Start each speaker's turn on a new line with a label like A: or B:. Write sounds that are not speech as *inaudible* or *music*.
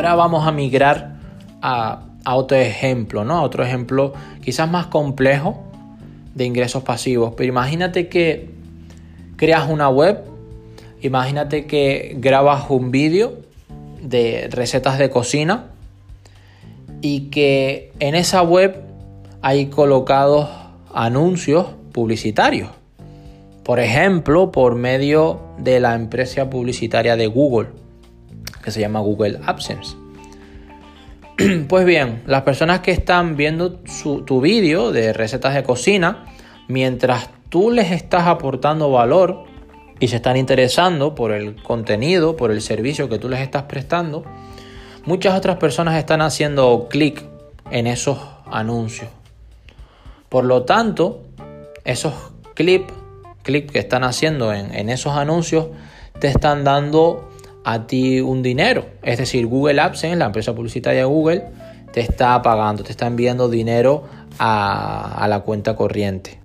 A: Ahora vamos a migrar a, otro ejemplo, ¿no? A otro ejemplo quizás más complejo de ingresos pasivos. Pero imagínate que creas una web, imagínate que grabas un vídeo de recetas de cocina y que en esa web hay colocados anuncios publicitarios. Por ejemplo, por medio de la empresa publicitaria de Google, que se llama Google AdSense. *clears throat* Pues bien, las personas que están viendo tu vídeo de recetas de cocina, mientras tú les estás aportando valor y se están interesando por el contenido, por el servicio que tú les estás prestando, muchas otras personas están haciendo clic en esos anuncios. Por lo tanto, esos clips que están haciendo en, en esos anuncios te están dando a ti un dinero. Es decir, Google AdSense, la empresa publicitaria de Google, te está pagando, te está enviando dinero a, a la cuenta corriente.